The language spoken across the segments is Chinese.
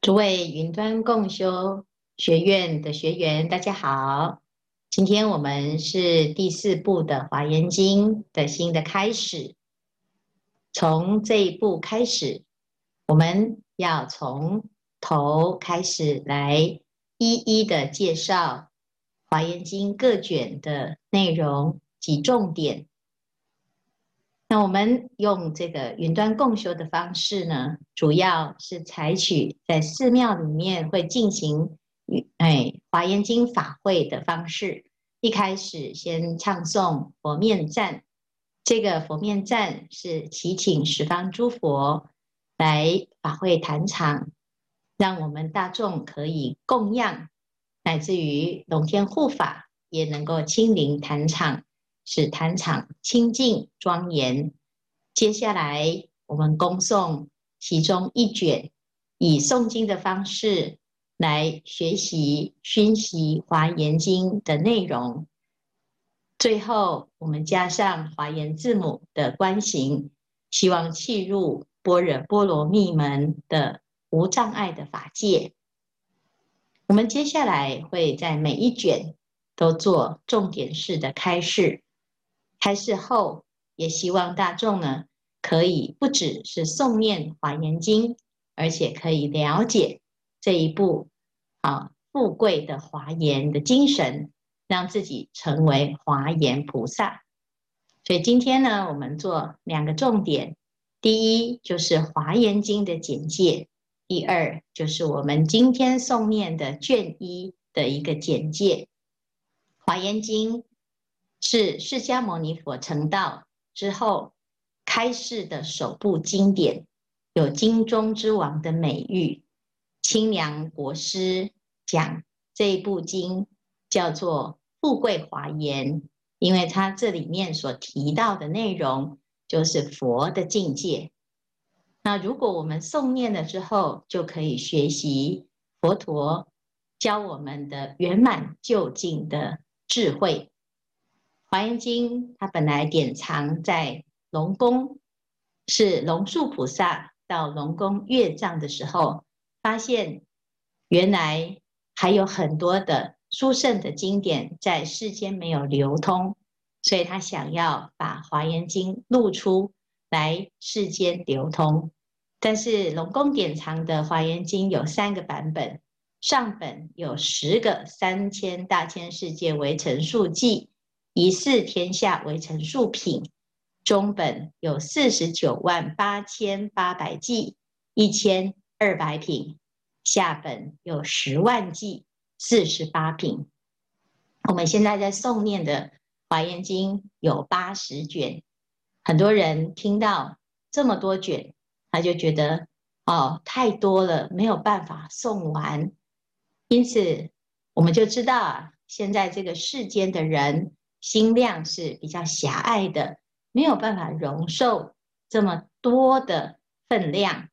诸位云端共修学院的学员，大家好。今天我们是第四部的《华严经》的新的开始。从这一部开始，我们要从头开始来一一的介绍《华严经》各卷的内容及重点。那我们用这个云端共修的方式呢，主要是采取在寺庙里面会进行哎华严经法会的方式。一开始先唱诵佛面赞，这个佛面赞是祈请十方诸佛来法会坛场，让我们大众可以供养，乃至于龙天护法也能够亲临坛场。使坛场清净庄严。接下来，我们恭诵其中一卷，以诵经的方式来学习、熏习《华严经》的内容。最后，我们加上华严字母的观行，希望契入般若波罗蜜门的无障碍的法界。我们接下来会在每一卷都做重点式的开示。开示后，也希望大众呢，可以不只是诵念《华严经》，而且可以了解这一部啊富贵的华严的精神，让自己成为华严菩萨。所以今天呢，我们做两个重点：第一就是《华严经》的简介；第二就是我们今天诵念的卷一的一个简介，《华严经》。是释迦牟尼佛成道之后开示的首部经典，有“经中之王”的美誉。清凉国师讲这一部经叫做“富贵华严”，因为它这里面所提到的内容就是佛的境界。那如果我们诵念了之后，就可以学习佛陀教我们的圆满究竟的智慧。《华严经》它本来典藏在龙宫，是龙树菩萨到龙宫阅藏的时候，发现原来还有很多的殊胜的经典在世间没有流通，所以他想要把《华严经》露出来世间流通。但是龙宫典藏的《华严经》有三个版本，上本有十个三千大千世界为陈述记。一四天下为陈述品，中本有四十九万八千八百计，一千二百品；下本有十万计，四十八品。我们现在在诵念的《华严经》有八十卷，很多人听到这么多卷，他就觉得哦，太多了，没有办法诵完。因此，我们就知道啊，现在这个世间的人。心量是比较狭隘的，没有办法容受这么多的分量。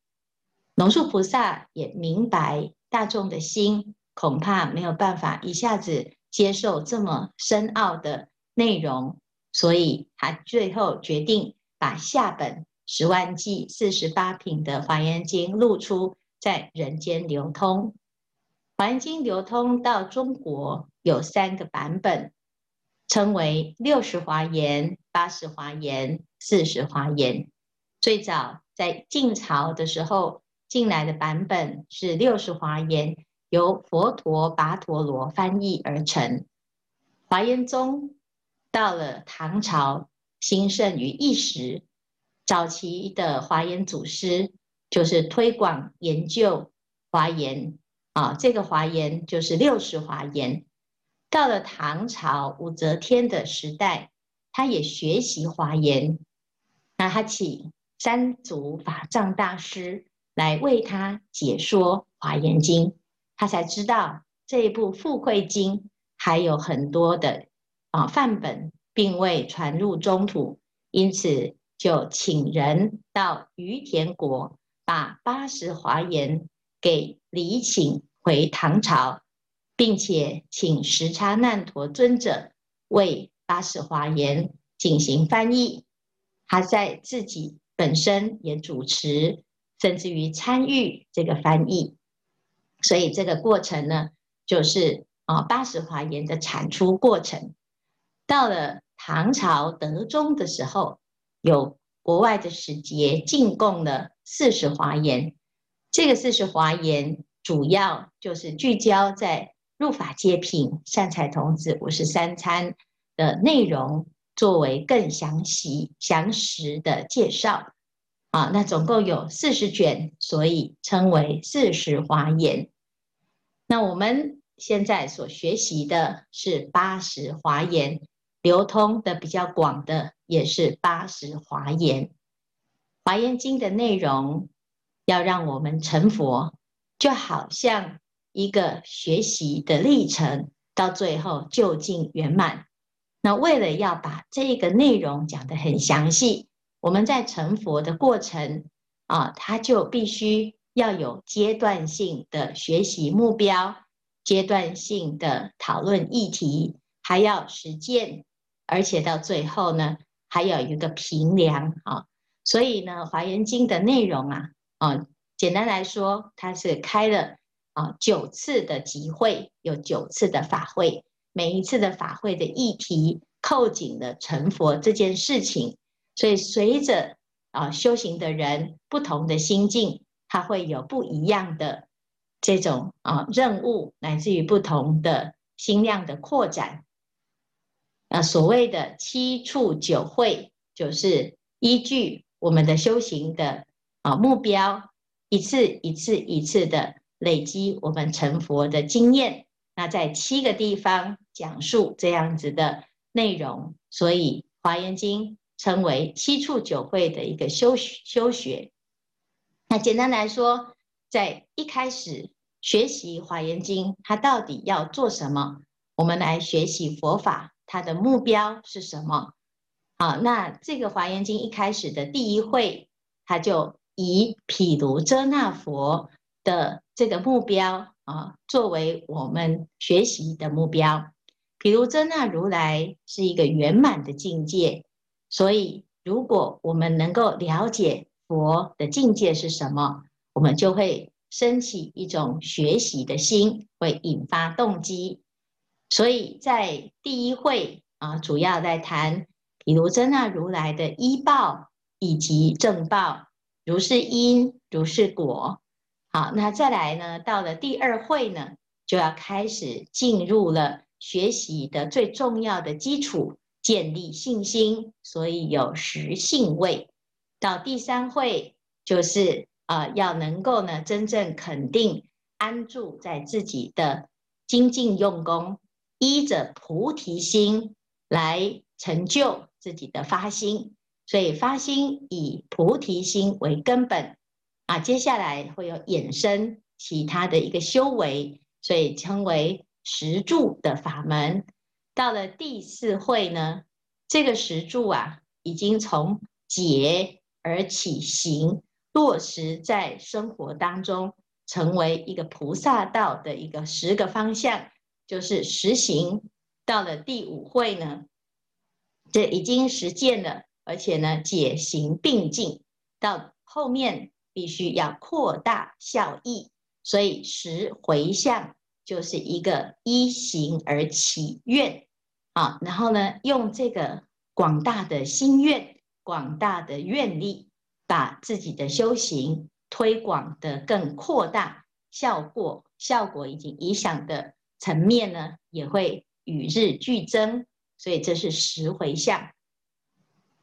龙树菩萨也明白大众的心，恐怕没有办法一下子接受这么深奥的内容，所以他最后决定把下本十万偈四十八品的《华严经》露出，在人间流通。《华严经》流通到中国有三个版本。称为六十华严、八十华严、四十华严。最早在晋朝的时候进来的版本是六十华严，由佛陀跋陀罗翻译而成。华严宗到了唐朝兴盛于一时，早期的华严祖师就是推广研究华严啊，这个华严就是六十华严。到了唐朝武则天的时代，他也学习华严，那他请三祖法藏大师来为他解说华严经，他才知道这一部富贵经还有很多的啊范本并未传入中土，因此就请人到于田国，把八十华严给礼请回唐朝。并且请时叉难陀尊者为八十华严进行翻译，他在自己本身也主持，甚至于参与这个翻译。所以这个过程呢，就是啊八十华严的产出过程。到了唐朝德宗的时候，有国外的使节进贡了四十华严。这个四十华严主要就是聚焦在入法界品、善财童子五十三参的内容，作为更详细、详实的介绍。啊，那总共有四十卷，所以称为四十华严。那我们现在所学习的是八十华严，流通的比较广的也是八十华严。华严经的内容要让我们成佛，就好像一个学习的历程，到最后究竟圆满。那为了要把这个内容讲得很详细。我们在成佛的过程啊，它就必须要有阶段性的学习目标，阶段性的讨论议题，还要实践，而且到最后呢，还有一个评量啊。所以呢，《华严经》的内容啊，啊，简单来说，它是开了啊九次的集会，有九次的法会，每一次的法会的议题扣紧了成佛这件事情。所以，随着啊修行的人不同的心境，他会有不一样的这种啊任务，乃至于不同的心量的扩展。啊，所谓的七处九会，就是依据我们的修行的啊目标，一次一次一次的累积我们成佛的经验。那在七个地方讲述这样子的内容，所以《华严经》。称为七处九会的一个修修学。那简单来说，在一开始学习《华严经》，它到底要做什么？我们来学习佛法，它的目标是什么？好，那这个《华严经》一开始的第一会，它就以毗卢遮那佛的这个目标啊，作为我们学习的目标。比如真那如来是一个圆满的境界。所以，如果我们能够了解佛的境界是什么，我们就会升起一种学习的心，会引发动机。所以在第一会啊，主要在谈比如真那如来的依报以及正报，如是因，如是果。好，那再来呢，到了第二会呢，就要开始进入了学习的最重要的基础。建立信心，所以有实信位。到第三会，就是啊、要能够呢，真正肯定安住在自己的精进用功，依着菩提心来成就自己的发心。所以发心以菩提心为根本啊，接下来会有衍生其他的一个修为，所以称为实住的法门。到了第四会呢，这个实住啊，已经从解而起行，落实在生活当中，成为一个菩萨道的一个十个方向，就是实行。到了第五会呢，这已经实践了，而且呢，解行并进，到后面必须要扩大效益，所以十回向就是一个依行而起愿。啊，然后呢，用这个广大的心愿、广大的愿力，把自己的修行推广得更扩大，效果效果以及影响的层面呢，也会与日俱增。所以这是十回向，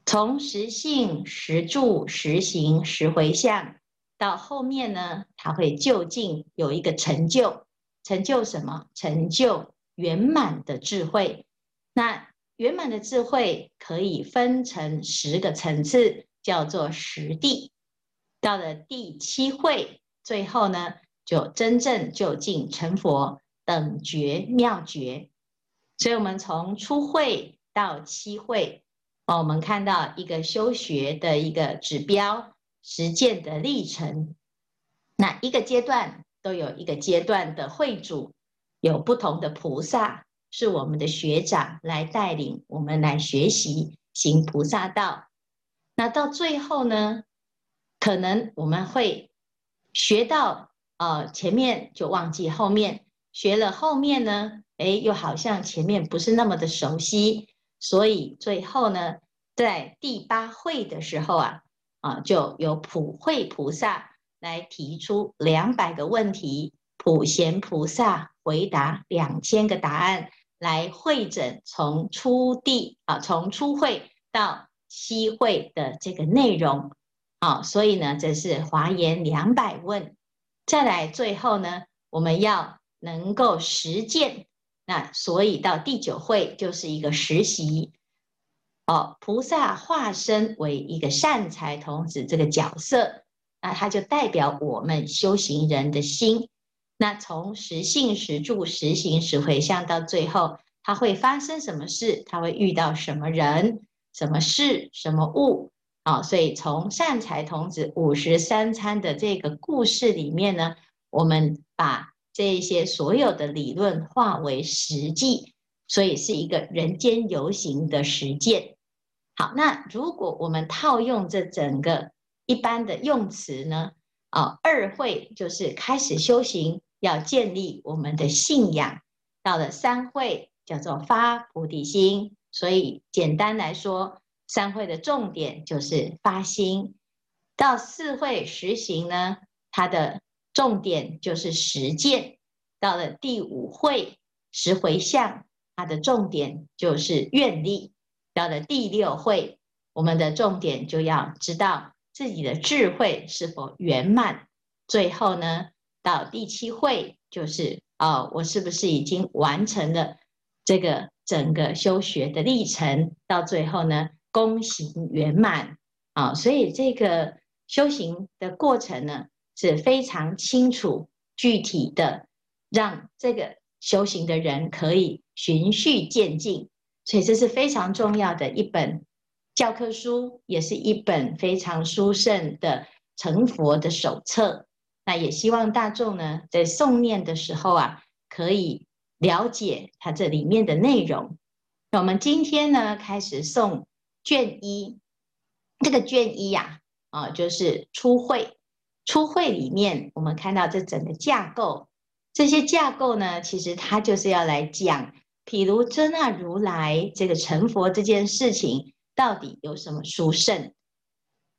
从实信、实住、实行、十回向，到后面呢，他会究竟有一个成就，成就什么？成就圆满的智慧。那圆满的智慧可以分成十个层次，叫做十地。到了第七会，最后呢，就真正究竟成佛，等觉妙觉。所以，我们从初会到七会，哦，我们看到一个修学的一个指标，实践的历程。那一个阶段都有一个阶段的会主，有不同的菩萨。是我们的学长来带领我们来学习行菩萨道。那到最后呢，可能我们会学到呃，前面就忘记后面，学了后面呢，哎，又好像前面不是那么的熟悉，所以最后呢，在第八会的时候啊，啊，就有普慧菩萨来提出两百个问题，普贤菩萨回答两千个答案，来会诊从初地啊，从初会到七会的这个内容。啊，所以呢，这是华严两百问。再来，最后呢，我们要能够实践。那所以到第九会就是一个实习。哦，菩萨化身为一个善财童子这个角色，那它就代表我们修行人的心。那从实信、实住、实行、实回向到最后，它会发生什么事？它会遇到什么人、什么事、什么物？啊，所以从善财童子五十三参的这个故事里面呢，我们把这些所有的理论化为实际，所以是一个人间游行的实践。好，那如果我们套用这整个一般的用词呢，啊，二会就是开始修行，要建立我们的信仰；到了三会叫做发菩提心，所以简单来说。三会的重点就是发心，到四会实行呢，它的重点就是实践；到了第五会实回向，它的重点就是愿力；到了第六会，我们的重点就要知道自己的智慧是否圆满；最后呢，到第七会就是哦，我是不是已经完成了这个整个修学的历程？到最后呢？功行圆满啊，所以这个修行的过程呢，是非常清楚具体的，让这个修行的人可以循序渐进。所以这是非常重要的一本教科书，也是一本非常殊胜的成佛的手册。那也希望大众呢，在诵念的时候啊，可以了解它这里面的内容。那我们今天呢，开始诵。卷一，这个卷一呀，啊，就是初会。初会里面，我们看到这整个架构，这些架构呢，其实它就是要来讲，譬如真那如来这个成佛这件事情，到底有什么殊胜？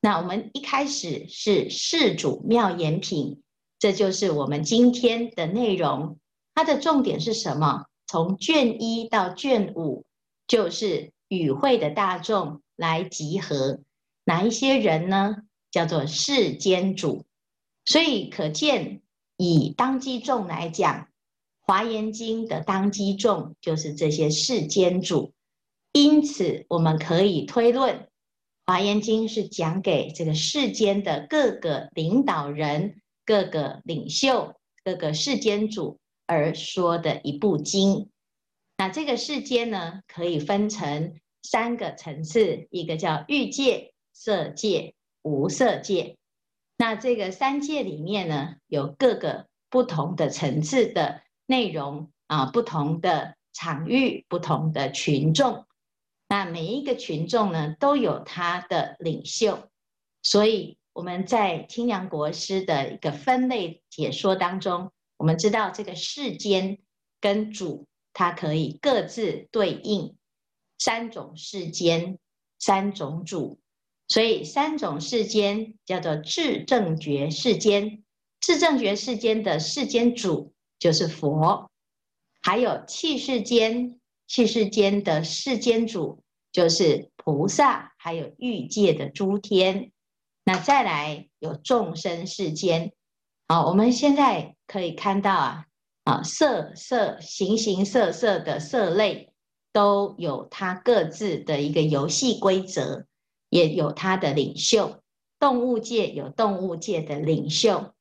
那我们一开始是世主妙言品，这就是我们今天的内容。它的重点是什么？从卷一到卷五，就是。与会的大众来集合，哪一些人呢？叫做世间主。所以可见，以当机众来讲，《华严经》的当机众就是这些世间主。因此，我们可以推论，《华严经》是讲给这个世间的各个领导人、各个领袖、各个世间主而说的一部经。那这个世间呢，可以分成三个层次，一个叫欲界、色界、无色界。那这个三界里面呢，有各个不同的层次的内容啊，不同的场域、不同的群众。那每一个群众呢，都有他的领袖。所以我们在清凉国师的一个分类解说当中，我们知道这个世间跟主。它可以各自对应三种世间、三种主，所以三种世间叫做智正觉世间。智正觉世间的世间主就是佛，还有器世间，器世间的世间主就是菩萨，还有欲界的诸天。那再来有众生世间，好，我们现在可以看到啊。啊，色色形形色色的色类都有它各自的一个游戏规则，也有它的领袖。动物界有动物界的领袖，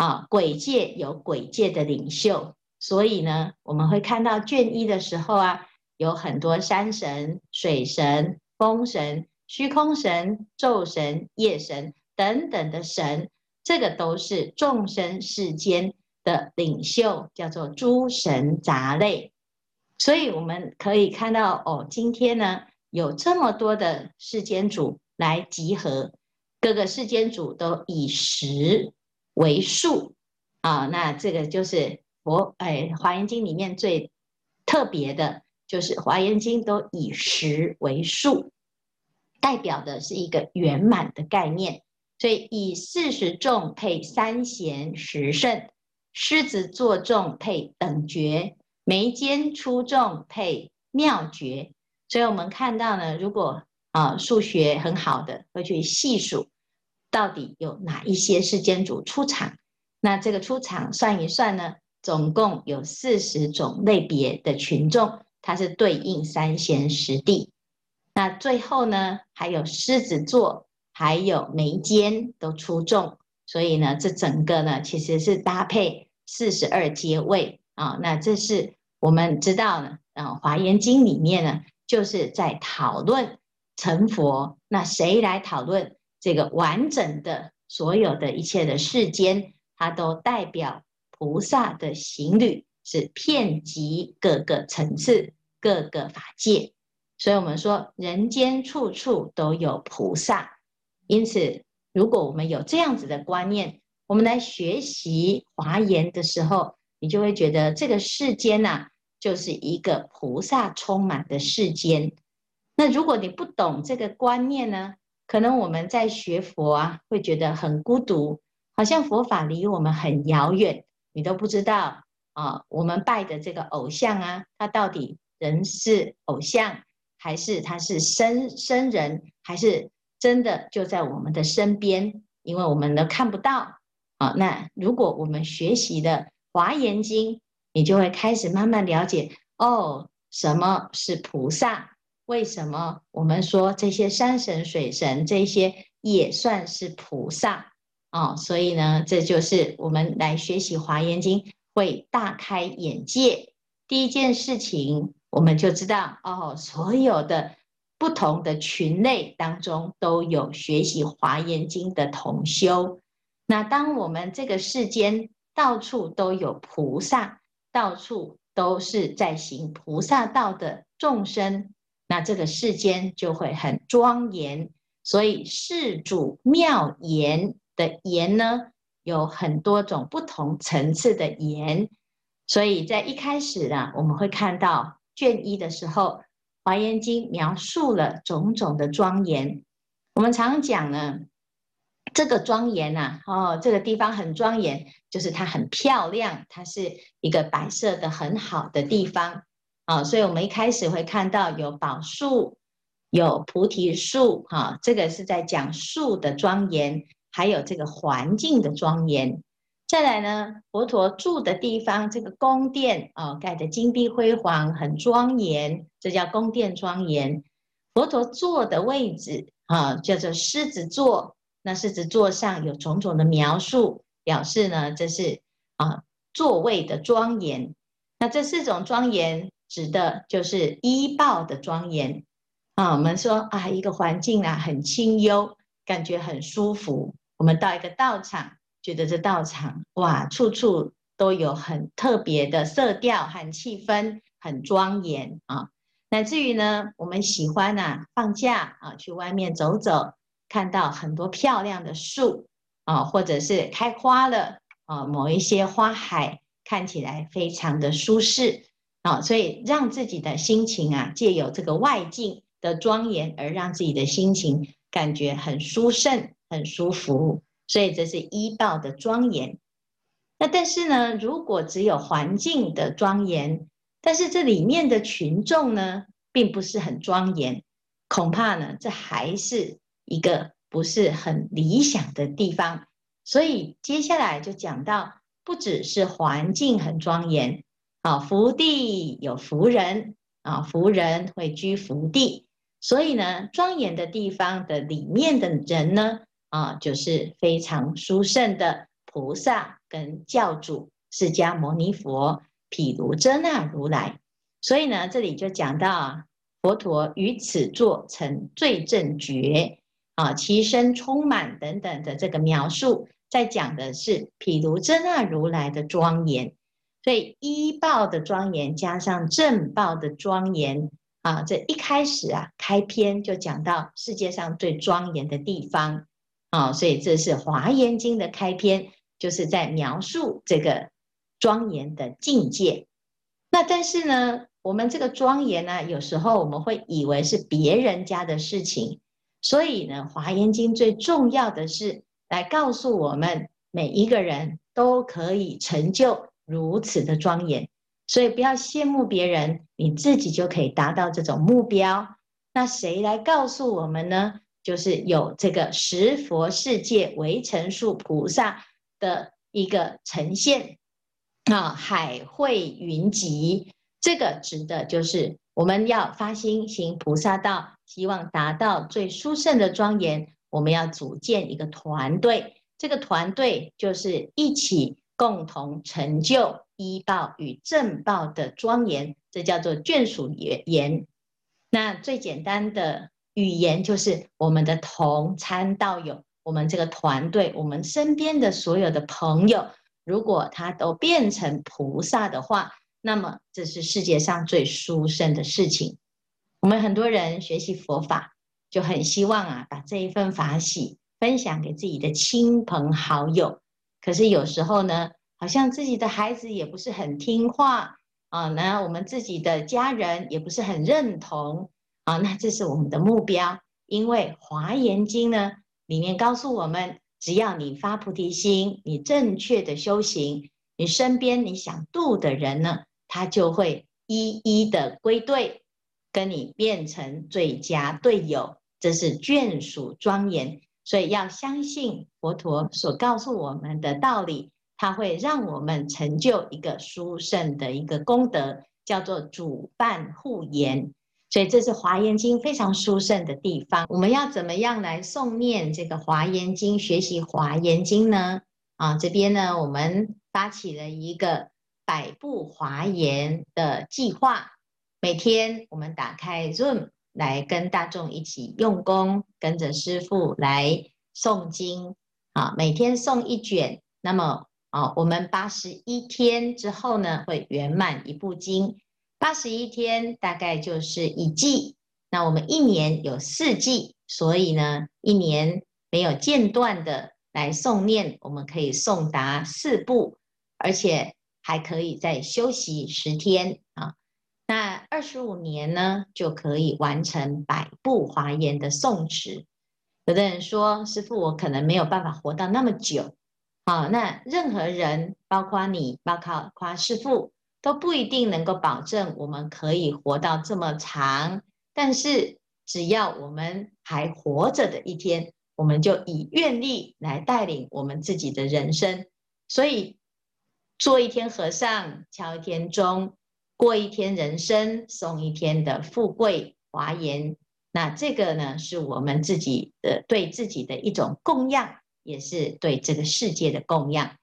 啊，鬼界有鬼界的领袖。所以呢，我们会看到卷一的时候啊，有很多山神、水神、风神、虚空神、昼神、夜神等等的神，这个都是众生世间。的领袖叫做诸神杂类，所以我们可以看到哦，今天呢有这么多的世间主来集合，各个世间主都以十为数，啊，那这个就是佛哎，《华严经》里面最特别的，就是《华严经》都以十为数，代表的是一个圆满的概念。所以以四十众配三贤十圣，狮子座众配等觉，眉间出众配妙觉。所以我们看到呢，如果啊数学很好的，会去细数到底有哪一些世间主出场。那这个出场算一算呢，总共有四十种类别的群众，它是对应三贤十地。那最后呢，还有狮子座，还有眉间都出众，所以呢，这整个呢其实是搭配四十二阶位啊。那这是我们知道呢，啊，《华严经》里面呢，就是在讨论成佛。那谁来讨论这个完整的所有的一切的世间？它都代表菩萨的行旅，是遍及各个层次、各个法界，所以我们说人间处处都有菩萨。因此，如果我们有这样子的观念，我们来学习华严的时候，你就会觉得这个世间呐、啊，就是一个菩萨充满的世间。那如果你不懂这个观念呢，可能我们在学佛啊，会觉得很孤独。好像佛法离我们很遥远，你都不知道啊。我们拜的这个偶像啊，他到底人是偶像，还是他是生生人，还是真的就在我们的身边？因为我们都看不到啊。那如果我们学习的《华严经》，你就会开始慢慢了解哦，什么是菩萨？为什么我们说这些山神、水神这些也算是菩萨？哦，所以呢，这就是我们来学习《华严经》会大开眼界。第一件事情，我们就知道哦，所有的不同的群类当中都有学习《华严经》的同修。那当我们这个世间到处都有菩萨，到处都是在行菩萨道的众生，那这个世间就会很庄严。所以世主妙言。的言呢，有很多种不同层次的言，所以在一开始呢，我们会看到卷一的时候，《华严经》描述了种种的庄严。我们常讲呢，这个庄严呐，哦，这个地方很庄严，就是它很漂亮，它是一个摆设的很好的地方啊。所以我们一开始会看到有宝树，有菩提树，哈，这个是在讲树的庄严。还有这个环境的庄严，再来呢，佛陀住的地方，这个宫殿啊、盖的金碧辉煌，很庄严，这叫宫殿庄严。佛陀坐的位置啊，叫做狮子座，那狮子座上有种种的描述，表示呢，这是啊座位的庄严。那这四种庄严，指的就是依报的庄严啊。我们说啊，一个环境啊，很清幽，感觉很舒服。我们到一个道场，觉得这道场哇，处处都有很特别的色调和气氛，很庄严啊。乃至于呢，我们喜欢啊，放假啊，去外面走走，看到很多漂亮的树啊，或者是开花了啊，某一些花海看起来非常的舒适啊，所以让自己的心情啊，借由这个外境的庄严，而让自己的心情感觉很舒胜。很舒服，所以这是依道的庄严。那但是呢，如果只有环境的庄严，但是这里面的群众呢，并不是很庄严，恐怕呢，这还是一个不是很理想的地方。所以接下来就讲到，不只是环境很庄严，啊，福地有福人，啊，福人会居福地，所以呢，庄严的地方的里面的人呢。啊，就是非常殊胜的菩萨跟教主释迦牟尼佛、毗卢遮那如来。所以呢，这里就讲到啊，佛陀于此座成最正觉啊，其身充满等等的这个描述，在讲的是毗卢遮那如来的庄严。所以依报的庄严加上正报的庄严啊，这一开始啊，开篇就讲到世界上最庄严的地方。啊、所以这是《华严经》的开篇，就是在描述这个庄严的境界。那但是呢，我们这个庄严呢，有时候我们会以为是别人家的事情，所以呢，《华严经》最重要的是来告诉我们，每一个人都可以成就如此的庄严。所以不要羡慕别人，你自己就可以达到这种目标。那谁来告诉我们呢？就是有这个十佛世界唯成数菩萨的一个呈现啊，海会云集，这个指的就是我们要发心行菩萨道，希望达到最殊胜的庄严。我们要组建一个团队，这个团队就是一起共同成就。依报与正报的庄严，这叫做眷属言。那最简单的语言就是我们的同参道友，我们这个团队，我们身边的所有的朋友，如果他都变成菩萨的话，那么这是世界上最殊胜的事情。我们很多人学习佛法，就很希望啊，把这一份法喜分享给自己的亲朋好友。可是有时候呢，好像自己的孩子也不是很听话啊，那我们自己的家人也不是很认同啊，那这是我们的目标。因为《华严经》呢，里面告诉我们，只要你发菩提心，你正确的修行，你身边你想度的人呢，他就会一一的归队，跟你变成最佳队友。这是眷属庄严，所以要相信佛陀所告诉我们的道理。它会让我们成就一个殊胜的一个功德，叫做主伴护严。所以这是《华严经》非常殊胜的地方。我们要怎么样来诵念这个《华严经》，学习《华严经》呢？啊，这边呢，我们发起了一个百部华严的计划。每天我们打开 Zoom 来跟大众一起用功，跟着师父来诵经。啊，每天诵一卷，那么。啊，我们八十一天之后呢，会圆满一部经。八十一天大概就是一季。那我们一年有四季，所以呢，一年没有间断的来诵念，我们可以诵达四部，而且还可以再休息十天啊。那二十五年呢，就可以完成百部华严的诵持。有的人说，师父，我可能没有办法活到那么久。好，那任何人，包括你，包括夸师父，都不一定能够保证我们可以活到这么长。但是，只要我们还活着的一天，我们就以愿力来带领我们自己的人生。所以，做一天和尚，敲一天钟，过一天人生，送一天的富贵华严。那这个呢，是我们自己的对自己的一种供养。也是对这个世界的供养，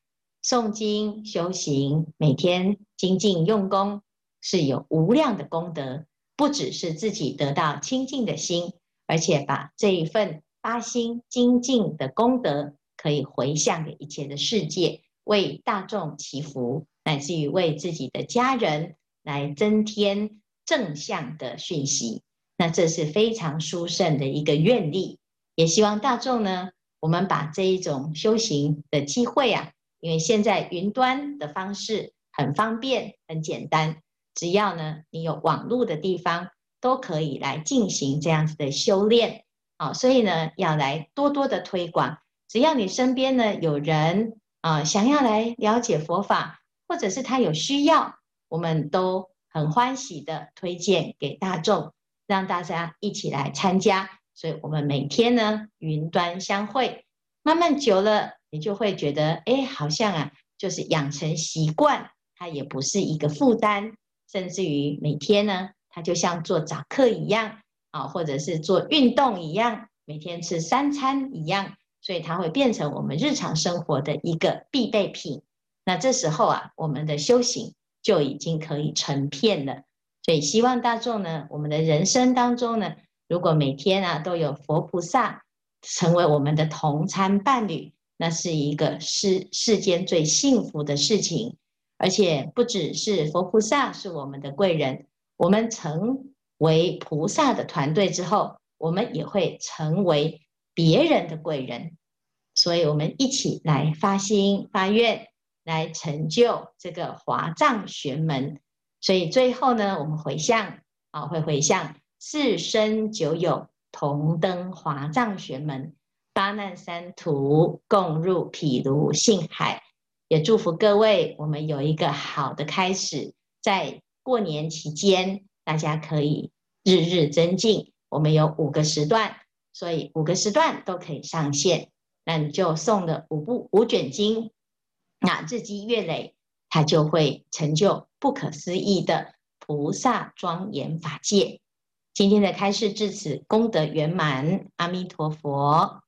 诵经修行，每天精进用功，是有无量的功德。不只是自己得到清净的心，而且把这一份发心精进的功德，可以回向给一切的世界，为大众祈福，乃至于为自己的家人来增添正向的讯息。那这是非常殊胜的一个愿力，也希望大众呢。我们把这一种修行的机会啊，因为现在云端的方式很方便、很简单，只要呢你有网络的地方，都可以来进行这样子的修炼啊。所以呢，要来多多的推广。只要你身边呢有人啊想要来了解佛法，或者是他有需要，我们都很欢喜的推荐给大众，让大家一起来参加。所以我们每天呢，云端相会，慢慢久了，你就会觉得，哎，好像啊，就是养成习惯，它也不是一个负担，甚至于每天呢，它就像做早课一样啊，或者是做运动一样，每天吃三餐一样，所以它会变成我们日常生活的一个必备品。那这时候啊，我们的修行就已经可以成片了。所以希望大众呢，我们的人生当中呢。如果每天啊都有佛菩萨成为我们的同参伴侣，那是一个世世间最幸福的事情。而且不只是佛菩萨是我们的贵人，我们成为菩萨的团队之后，我们也会成为别人的贵人。所以我们一起来发心发愿，来成就这个华藏玄门。所以最后呢，我们回向啊，会回向四生九有同登华藏玄门，八难三途共入毗卢性海。也祝福各位，我们有一个好的开始。在过年期间，大家可以日日增进。我们有五个时段，所以五个时段都可以上线。那你就送的五部五卷经，那日积月累，他就会成就不可思议的菩萨庄严法界。今天的开示至此，功德圆满，阿弥陀佛。